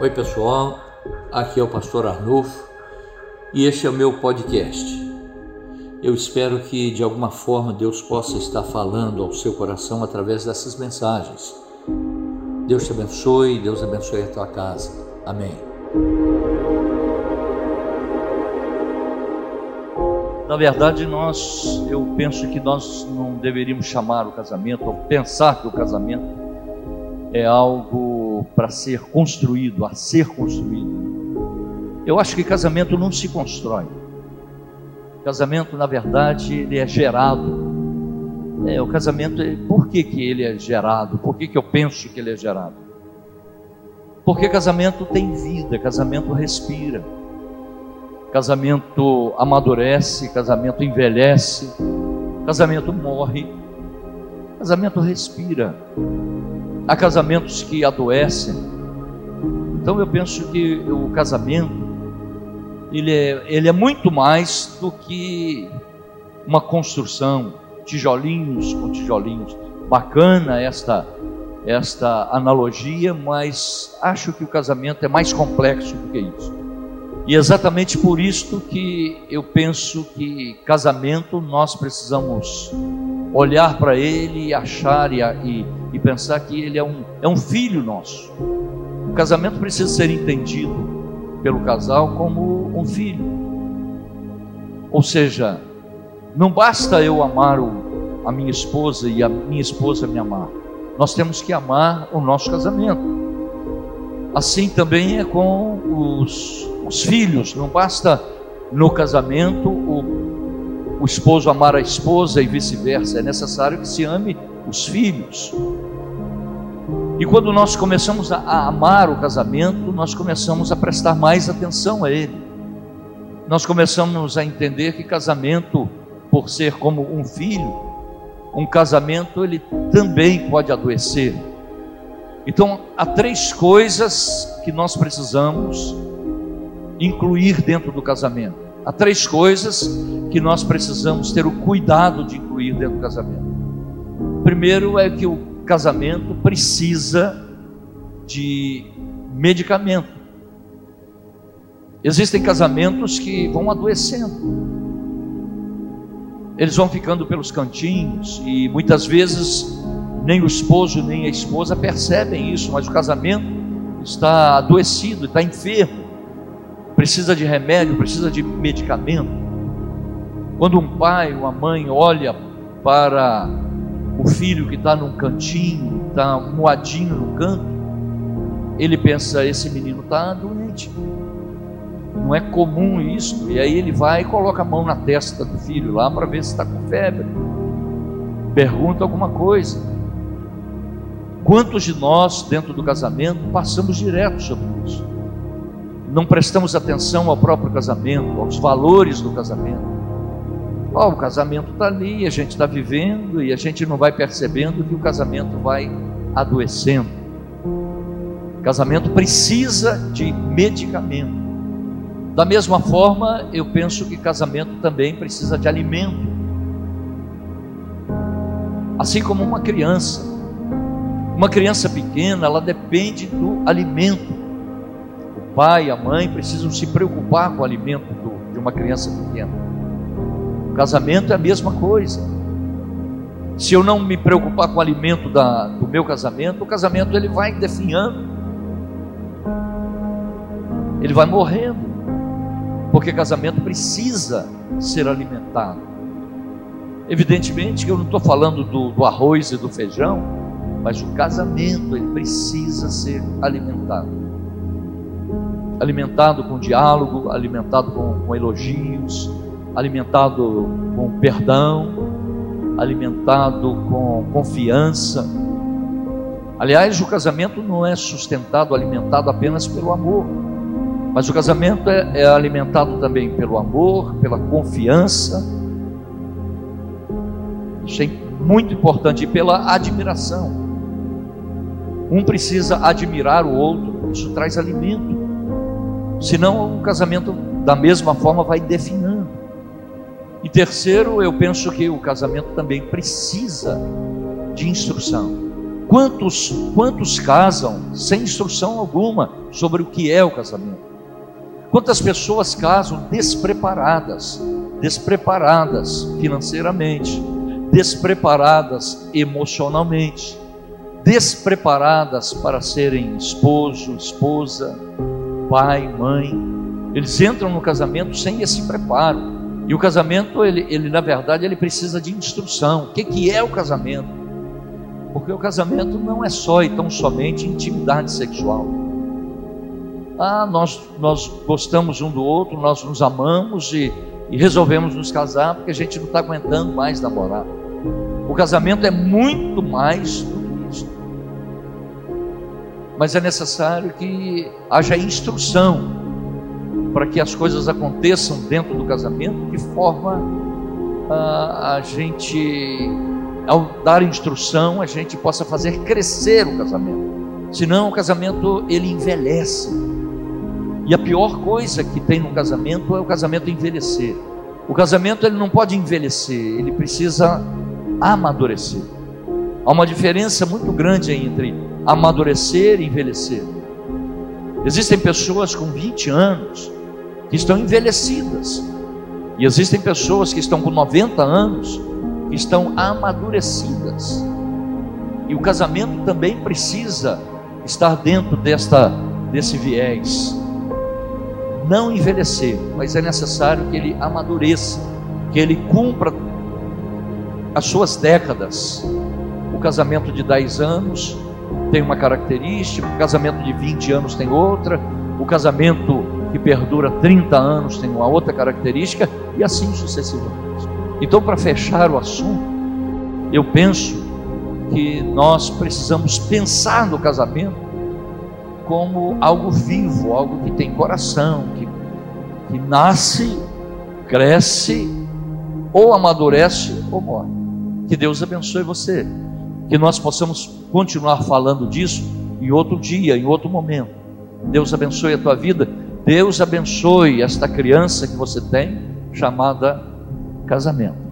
Oi, pessoal. Aqui é o pastor Arnulfo e este é o meu podcast. Eu espero que de alguma forma Deus possa estar falando ao seu coração através dessas mensagens. Deus te abençoe, Deus abençoe a tua casa. Amém. Na verdade, nós, eu penso que nós não deveríamos chamar o casamento, ou pensar que o casamento é algo para ser construído, a ser construído. Eu acho que casamento não se constrói. Casamento, na verdade, ele é gerado. É, o casamento, por que, que ele é gerado? Por que, que eu penso que ele é gerado? Porque casamento tem vida, casamento respira. Casamento amadurece, casamento envelhece, casamento morre, casamento respira. Há casamentos que adoecem. Então eu penso que o casamento ele é, ele é muito mais do que uma construção, tijolinhos com tijolinhos. Bacana esta esta analogia, mas acho que o casamento é mais complexo do que isso. E exatamente por isto que eu penso que casamento nós precisamos olhar para ele e achar e, e, e, pensar que ele é um, é um filho nosso. O casamento precisa ser entendido pelo casal como um filho. Ou seja, não basta eu amar o, a minha esposa e a minha esposa me amar. Nós temos que amar o nosso casamento. Assim também é com os, os filhos, não basta no casamento o, o esposo amar a esposa e vice-versa, é necessário que se ame os filhos. E quando nós começamos a, amar o casamento, nós começamos a prestar mais atenção a ele. Nós começamos a entender que casamento, por ser como um filho, um casamento ele também pode adoecer então, há três coisas que nós precisamos incluir dentro do casamento. Há três coisas que nós precisamos ter o cuidado de incluir dentro do casamento. Primeiro é que o casamento precisa de medicamento. Existem casamentos que vão adoecendo. Eles vão ficando pelos cantinhos e muitas vezes nem o esposo nem a esposa percebem isso, mas o casamento está adoecido, está enfermo, precisa de remédio, precisa de medicamento. Quando um pai, uma mãe olha para o filho que está num cantinho, está moadinho no canto, ele pensa: esse menino está doente, não é comum isso. E aí ele vai e coloca a mão na testa do filho lá para ver se está com febre, pergunta alguma coisa. Quantos de nós, dentro do casamento, passamos direto sobre isso? Não prestamos atenção ao próprio casamento, aos valores do casamento. Oh, o casamento está ali, a gente está vivendo e a gente não vai percebendo que o casamento vai adoecendo. O casamento precisa de medicamento. Da mesma forma, eu penso que casamento também precisa de alimento. Assim como uma criança uma criança pequena, ela depende do alimento. O pai e a mãe precisam se preocupar com o alimento do, de uma criança pequena. O casamento é a mesma coisa. Se eu não me preocupar com o alimento da, do meu casamento, o casamento ele vai definhando. Ele vai morrendo. Porque casamento precisa ser alimentado. Evidentemente que eu não estou falando do, do arroz e do feijão, mas o casamento ele precisa ser alimentado. Alimentado com diálogo, alimentado com, com elogios, alimentado com perdão, alimentado com confiança. Aliás, o casamento não é sustentado, alimentado apenas pelo amor, mas o casamento é, é alimentado também pelo amor, pela confiança. Isso é muito importante, e pela admiração. Um precisa admirar o outro, isso traz alimento. Senão o casamento da mesma forma vai definhando. E terceiro, eu penso que o casamento também precisa de instrução. Quantos, quantos casam sem instrução alguma sobre o que é o casamento? Quantas pessoas casam despreparadas, despreparadas financeiramente, despreparadas emocionalmente, despreparadas para serem esposo, esposa, pai, mãe. Eles entram no casamento sem esse preparo. E o casamento, ele, ele na verdade, ele precisa de instrução. O que, que é o casamento? Porque o casamento não é só e tão somente intimidade sexual. Ah, nós, nós gostamos um do outro, nós nos amamos e, e resolvemos nos casar porque a gente não está aguentando mais namorar. O casamento é muito mais do. Mas é necessário que haja instrução para que as coisas aconteçam dentro do casamento, de forma a, a gente, ao dar instrução, a gente possa fazer crescer o casamento. Senão o casamento ele envelhece. E a pior coisa que tem no casamento é o casamento envelhecer. O casamento ele não pode envelhecer, ele precisa amadurecer. Há uma diferença muito grande entre amadurecer e envelhecer. Existem pessoas com 20 anos que estão envelhecidas, e existem pessoas que estão com 90 anos que estão amadurecidas. E o casamento também precisa estar dentro desta desse viés. Não envelhecer, mas é necessário que ele amadureça, que ele cumpra as suas décadas. O casamento de 10 anos tem uma característica, o casamento de 20 anos tem outra, o casamento que perdura 30 anos tem uma outra característica, e assim sucessivamente. Então, para fechar o assunto, eu penso que nós precisamos pensar no casamento como algo vivo, algo que tem coração, que, que nasce, cresce, ou amadurece ou morre. Que Deus abençoe você. Que nós possamos continuar falando disso em outro dia, em outro momento. Deus abençoe a tua vida. Deus abençoe esta criança que você tem, chamada casamento.